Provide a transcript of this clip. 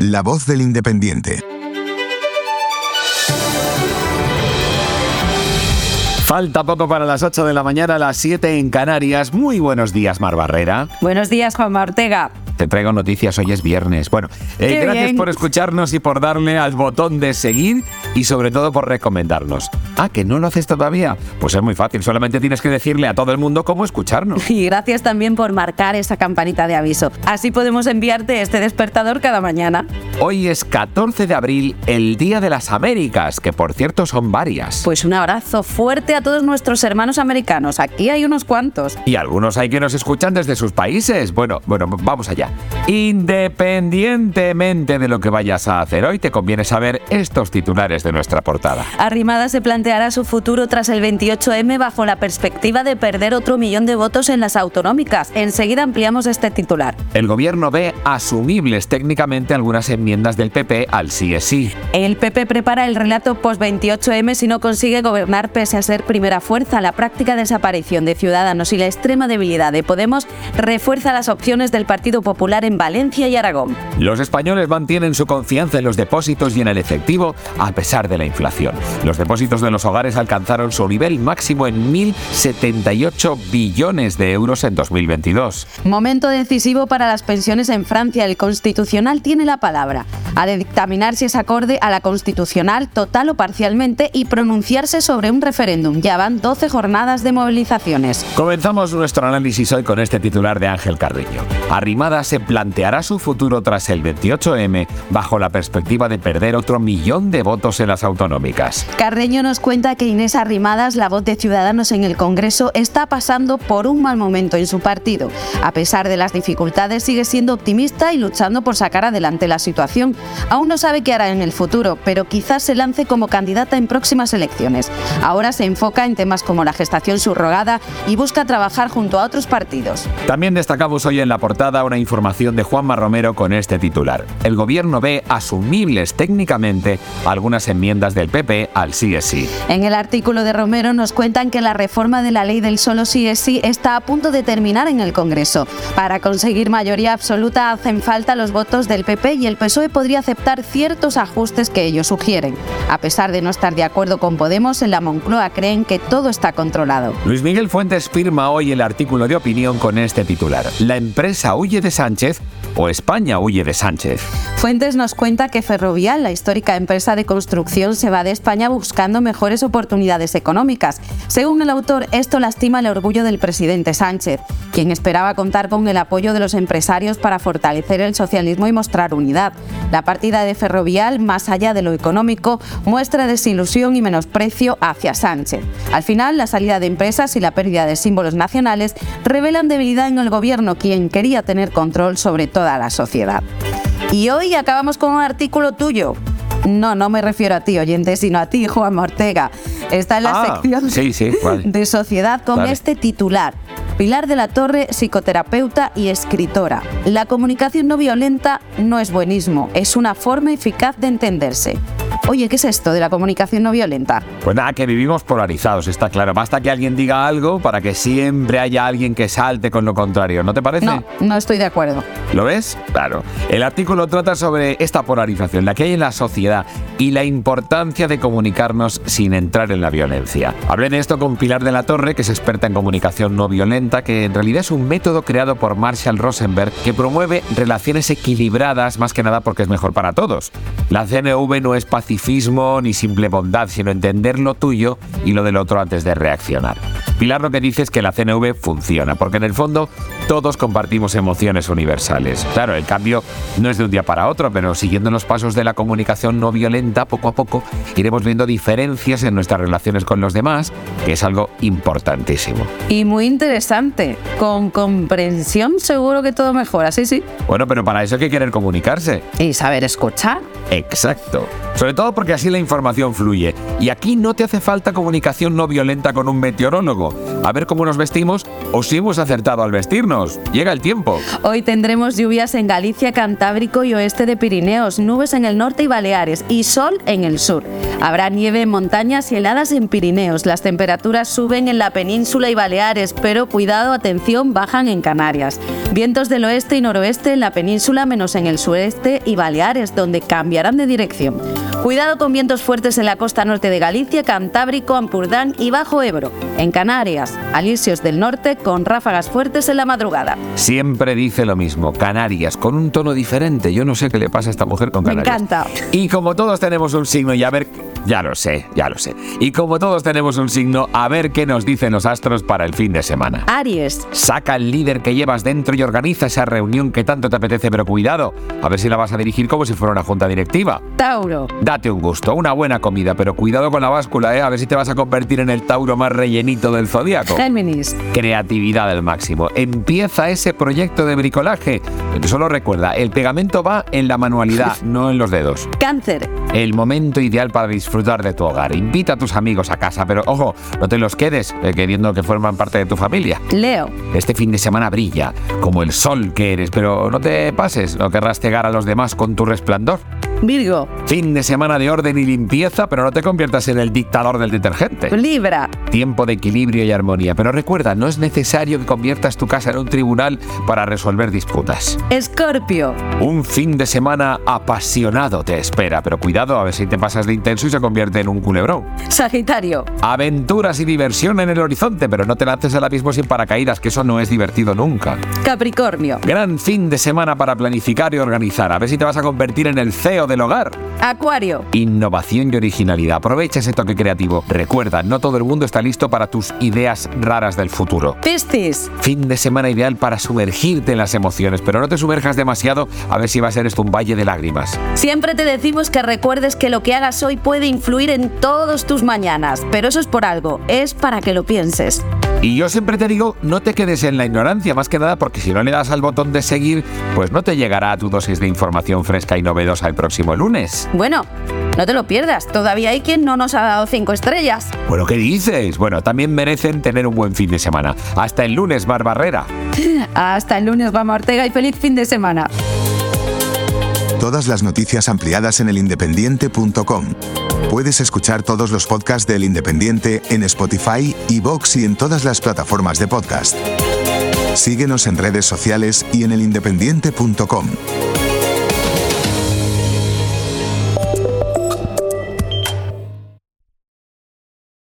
La voz del independiente. Falta poco para las 8 de la mañana, las 7 en Canarias. Muy buenos días, Mar Barrera. Buenos días, Juanma Ortega. Te traigo noticias, hoy es viernes. Bueno, eh, gracias bien. por escucharnos y por darle al botón de seguir y sobre todo por recomendarnos. Ah, que no lo haces todavía. Pues es muy fácil, solamente tienes que decirle a todo el mundo cómo escucharnos. Y gracias también por marcar esa campanita de aviso. Así podemos enviarte este despertador cada mañana. Hoy es 14 de abril, el Día de las Américas, que por cierto son varias. Pues un abrazo fuerte a todos nuestros hermanos americanos. Aquí hay unos cuantos. Y algunos hay que nos escuchan desde sus países. Bueno, bueno, vamos allá. Independientemente de lo que vayas a hacer hoy, te conviene saber estos titulares de nuestra portada. Arrimada se planteará su futuro tras el 28M bajo la perspectiva de perder otro millón de votos en las autonómicas. Enseguida ampliamos este titular. El gobierno ve asumibles técnicamente algunas enmiendas del PP al sí. El PP prepara el relato post-28M si no consigue gobernar pese a ser primera fuerza. La práctica desaparición de Ciudadanos y la extrema debilidad de Podemos refuerza las opciones del Partido Popular en Valencia y Aragón. Los españoles mantienen su confianza en los depósitos y en el efectivo a pesar de la inflación. Los depósitos de los hogares alcanzaron su nivel máximo en 1.078 billones de euros en 2022. Momento decisivo para las pensiones en Francia. El Constitucional tiene la palabra. Ha de dictaminar si es acorde a la Constitucional total o parcialmente y pronunciarse sobre un referéndum. Ya van 12 jornadas de movilizaciones. Comenzamos nuestro análisis hoy con este titular de Ángel Carreño. Arrimada se planteará su futuro tras el 28M bajo la perspectiva de perder otro millón de votos en las autonómicas. Carreño nos cuenta que Inés Arrimadas, la voz de Ciudadanos en el Congreso, está pasando por un mal momento en su partido. A pesar de las dificultades, sigue siendo optimista y luchando por sacar adelante la situación. Aún no sabe qué hará en el futuro, pero quizás se lance como candidata en próximas elecciones. Ahora se enfoca en temas como la gestación subrogada y busca trabajar junto a otros partidos. También destacamos hoy en la portada una información de Juanma Romero con este titular. El gobierno ve asumibles técnicamente algunas enmiendas del PP al sí es sí. En el artículo de Romero nos cuentan que la reforma de la ley del solo sí es sí está a punto de terminar en el Congreso. Para conseguir mayoría absoluta hacen falta los votos del PP y el PSOE podría aceptar ciertos ajustes que ellos sugieren. A pesar de no estar de acuerdo con Podemos, en la Moncloa creen que todo está controlado. Luis Miguel Fuentes firma hoy el artículo de opinión con este titular. La empresa huye de Sánchez o España huye de Sánchez. Fuentes nos cuenta que Ferrovial, la histórica empresa de construcción, se va de España buscando mejores oportunidades económicas. Según el autor, esto lastima el orgullo del presidente Sánchez, quien esperaba contar con el apoyo de los empresarios para fortalecer el socialismo y mostrar unidad. La partida de Ferrovial, más allá de lo económico, muestra desilusión y menosprecio hacia Sánchez. Al final, la salida de empresas y la pérdida de símbolos nacionales revelan debilidad en el gobierno, quien quería tener control sobre toda la sociedad. Y hoy acabamos con un artículo tuyo. No, no me refiero a ti, oyente, sino a ti, Juan Ortega. Está en la Ah, sección sí, sí, ¿cuál? de sociedad con Vale. este titular. Pilar de la Torre, psicoterapeuta y escritora. La comunicación no violenta no es buenismo, es una forma eficaz de entenderse. Oye, ¿qué es esto de la comunicación no violenta? Pues nada, que vivimos polarizados, está claro. Basta que alguien diga algo para que siempre haya alguien que salte con lo contrario, ¿no te parece? No, no estoy de acuerdo. ¿Lo ves? Claro. El artículo trata sobre esta polarización, la que hay en la sociedad y la importancia de comunicarnos sin entrar en la violencia. Hablé de esto con Pilar de la Torre, que es experta en comunicación no violenta, que en realidad es un método creado por Marshall Rosenberg que promueve relaciones equilibradas más que nada porque es mejor para todos. La CNV no es pacifismo ni simple bondad, sino entender lo tuyo y lo del otro antes de reaccionar. Pilar lo que dice es que la CNV funciona, porque en el fondo todos compartimos emociones universales. Claro, el cambio no es de un día para otro, pero siguiendo los pasos de la comunicación no violenta, poco a poco iremos viendo diferencias en nuestras relaciones con los demás, que es algo importantísimo. Y muy interesante. Con comprensión seguro que todo mejora, sí, sí. Bueno, pero para eso hay que querer comunicarse. Y saber escuchar. Exacto. Sobre todo todo porque así la información fluye. Y aquí no te hace falta comunicación no violenta con un meteorólogo. A ver cómo nos vestimos o si hemos acertado al vestirnos. Llega el tiempo. Hoy tendremos lluvias en Galicia, Cantábrico y oeste de Pirineos, nubes en el norte y Baleares y sol en el sur. Habrá nieve en montañas y heladas en Pirineos. Las temperaturas suben en la península y Baleares, pero cuidado, atención, bajan en Canarias. Vientos del oeste y noroeste en la península, menos en el sureste y Baleares, donde cambiarán de dirección. Cuidado con vientos fuertes en la costa norte de Galicia, Cantábrico, Ampurdán y Bajo Ebro. En Canarias, Alisios del norte con ráfagas fuertes en la madrugada. Siempre dice lo mismo, Canarias, con un tono diferente. Yo no sé qué le pasa a esta mujer con Me Canarias. encanta. Y como todos tenemos un signo y a ver... Ya lo sé, ya lo sé. Y como todos tenemos un signo, a ver qué nos dicen los astros para el fin de semana. Aries, Saca el líder que llevas dentro y organiza esa reunión que tanto te apetece, pero cuidado, a ver si la vas a dirigir como si fuera una junta directiva. Tauro, Date un gusto, una buena comida, pero cuidado con la báscula, ¿eh? A ver si te vas a convertir en el Tauro más rellenito del zodiaco. Géminis, Creatividad al máximo. Empieza ese proyecto de bricolaje. Solo recuerda, el pegamento va en la manualidad, no en los dedos. Cáncer, El momento ideal para disfrutar de tu hogar. Invita a tus amigos a casa, pero ojo, no te los quedes eh, queriendo que forman parte de tu familia. Leo, Este fin de semana brilla, como el sol que eres, pero no te pases, no querrás cegar a los demás con tu resplandor. Virgo, Fin de semana de orden y limpieza, pero no te conviertas en el dictador del detergente. Libra, Tiempo de equilibrio y armonía, pero recuerda, no es necesario que conviertas tu casa en un tribunal para resolver disputas. Escorpio, Un fin de semana apasionado te espera, pero cuidado a ver si te pasas de intenso y se convierte en un culebrón. Sagitario, Aventuras y diversión en el horizonte, pero no te lances al abismo sin paracaídas, que eso no es divertido nunca. Capricornio, Gran fin de semana para planificar y organizar, a ver si te vas a convertir en el CEO del hogar. Acuario, Innovación y originalidad. Aprovecha ese toque creativo. Recuerda, no todo el mundo está listo para tus ideas raras del futuro. Piscis, Fin de semana ideal para sumergirte en las emociones, pero no te sumerjas demasiado a ver si va a ser esto un valle de lágrimas. Siempre te decimos que recuerdes que lo que hagas hoy puede influir en todos tus mañanas, pero eso es por algo, es para que lo pienses. Y yo siempre te digo, no te quedes en la ignorancia, más que nada porque si no le das al botón de seguir, pues no te llegará a tu dosis de información fresca y novedosa el próximo lunes. Bueno, no te lo pierdas, todavía hay quien no nos ha dado cinco estrellas. Bueno, ¿qué dices? Bueno, también merecen tener un buen fin de semana. Hasta el lunes, Barbarrera. Hasta el lunes, Vamos Ortega, y feliz fin de semana. Todas las noticias ampliadas en elindependiente.com. Puedes escuchar todos los podcasts del Independiente en Spotify, iVoox y en todas las plataformas de podcast. Síguenos en redes sociales y en elindependiente.com.